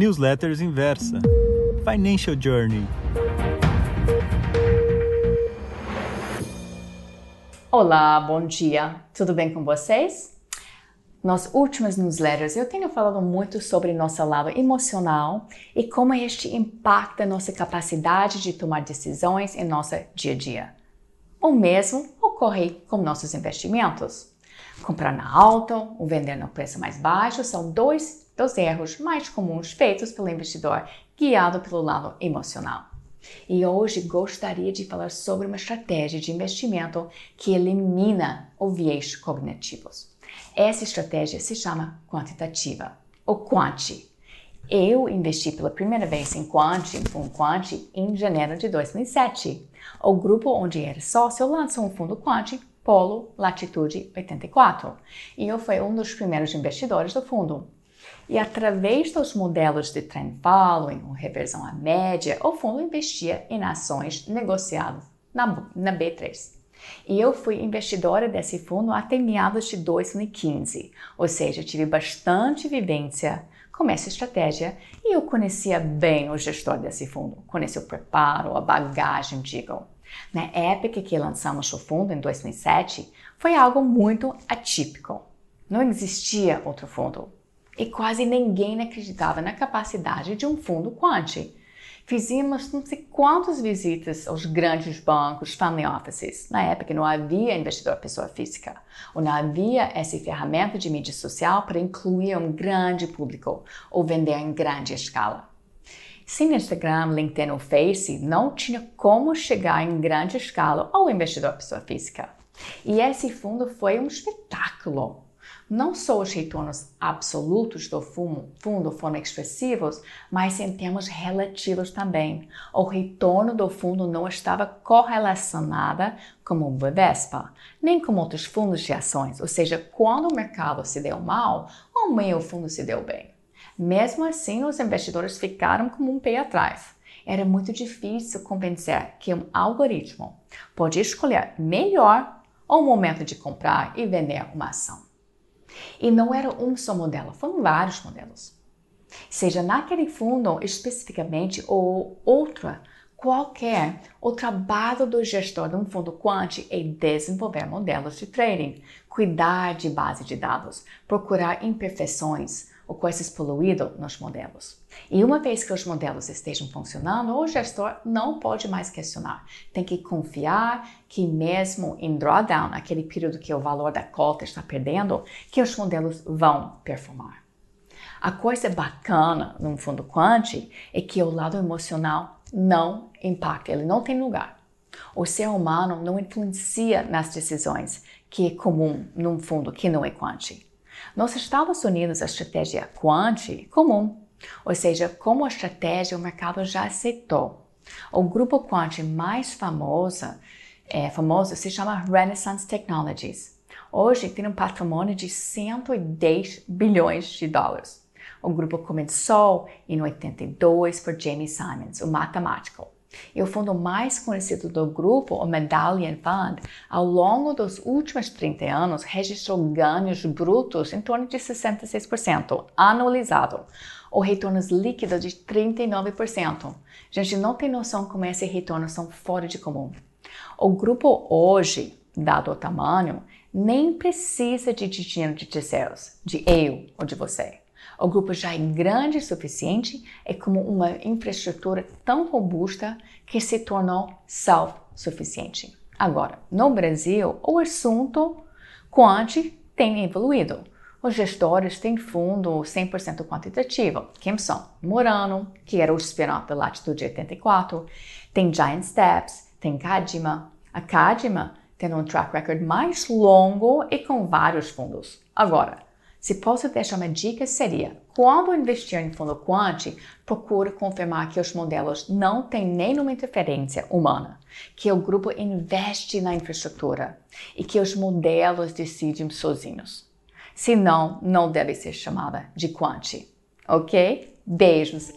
Newsletters Inversa Financial Journey. Olá, bom dia. Tudo bem com vocês? Nas últimas newsletters eu tenho falado muito sobre nosso lado emocional e como este impacta nossa capacidade de tomar decisões em nosso dia a dia. O mesmo ocorre com nossos investimentos. Comprar na alta ou vender no preço mais baixo são dois dos erros mais comuns feitos pelo investidor guiado pelo lado emocional. E hoje gostaria de falar sobre uma estratégia de investimento que elimina o viés cognitivos. Essa estratégia se chama quantitativa, ou Quant. Eu investi pela primeira vez em Quant, fundo Quant, em janeiro de 2007. O grupo onde era sócio lançou um fundo Quant Polo Latitude 84 e eu fui um dos primeiros investidores do fundo. E através dos modelos de trend following, ou reversão à média, o fundo investia em ações negociadas na, na B3. E eu fui investidora desse fundo até meados de 2015, ou seja, tive bastante vivência com essa estratégia e eu conhecia bem o gestor desse fundo, conhecia o preparo, a bagagem, digo. Na época que lançamos o fundo, em 2007, foi algo muito atípico. Não existia outro fundo e quase ninguém acreditava na capacidade de um fundo quant. Fizemos não sei quantas visitas aos grandes bancos, family offices. Na época não havia investidor pessoa física, ou não havia essa ferramenta de mídia social para incluir um grande público ou vender em grande escala. Sem Instagram, LinkedIn ou Face, não tinha como chegar em grande escala ao investidor pessoa física. E esse fundo foi um espetáculo. Não só os retornos absolutos do fundo foram expressivos, mas em termos relativos também. O retorno do fundo não estava correlacionado com o Bovespa, nem com outros fundos de ações, ou seja, quando o mercado se deu mal, o meio fundo se deu bem. Mesmo assim, os investidores ficaram com um pé atrás. Era muito difícil convencer que um algoritmo pode escolher melhor o momento de comprar e vender uma ação. E não era um só modelo, foram vários modelos. Seja naquele fundo especificamente ou outra, qualquer, o trabalho do gestor de um fundo quant é desenvolver modelos de trading, cuidar de base de dados, procurar imperfeições ou coisas poluídas nos modelos. E uma vez que os modelos estejam funcionando, o gestor não pode mais questionar. Tem que confiar que mesmo em drawdown, aquele período que o valor da cota está perdendo, que os modelos vão performar. A coisa bacana no fundo quant é que o lado emocional não impacta, ele não tem lugar. O ser humano não influencia nas decisões, que é comum num fundo que não é quant. Nos Estados Unidos, a estratégia quant é comum, ou seja, como estratégia o mercado já aceitou. O grupo quant mais famoso, é, famoso se chama Renaissance Technologies. Hoje tem um patrimônio de 110 bilhões de dólares. O grupo começou em 82 por Jamie Simons, o matemático. E o fundo mais conhecido do grupo, o Medallion Fund, ao longo dos últimos 30 anos registrou ganhos brutos em torno de 66%, anualizado, ou retornos líquidos de 39%. Gente, não tem noção como esses retornos são fora de comum. O grupo hoje, dado o tamanho, nem precisa de dinheiro de terceiros, de eu ou de você. O grupo já é grande o suficiente, é como uma infraestrutura tão robusta que se tornou self-suficiente. Agora, no Brasil, o assunto quant tem evoluído. Os gestores têm fundo 100% quantitativo. Quem são? Murano, que era o spin-off da Latitude 84, tem Giant Steps, tem Kadima. A Kadima tem um track record mais longo e com vários fundos. Agora, se posso deixar uma dica seria, quando investir em fundo quant, procure confirmar que os modelos não têm nenhuma interferência humana, que o grupo investe na infraestrutura e que os modelos decidem sozinhos. Senão, não deve ser chamada de quant. Ok? Beijos!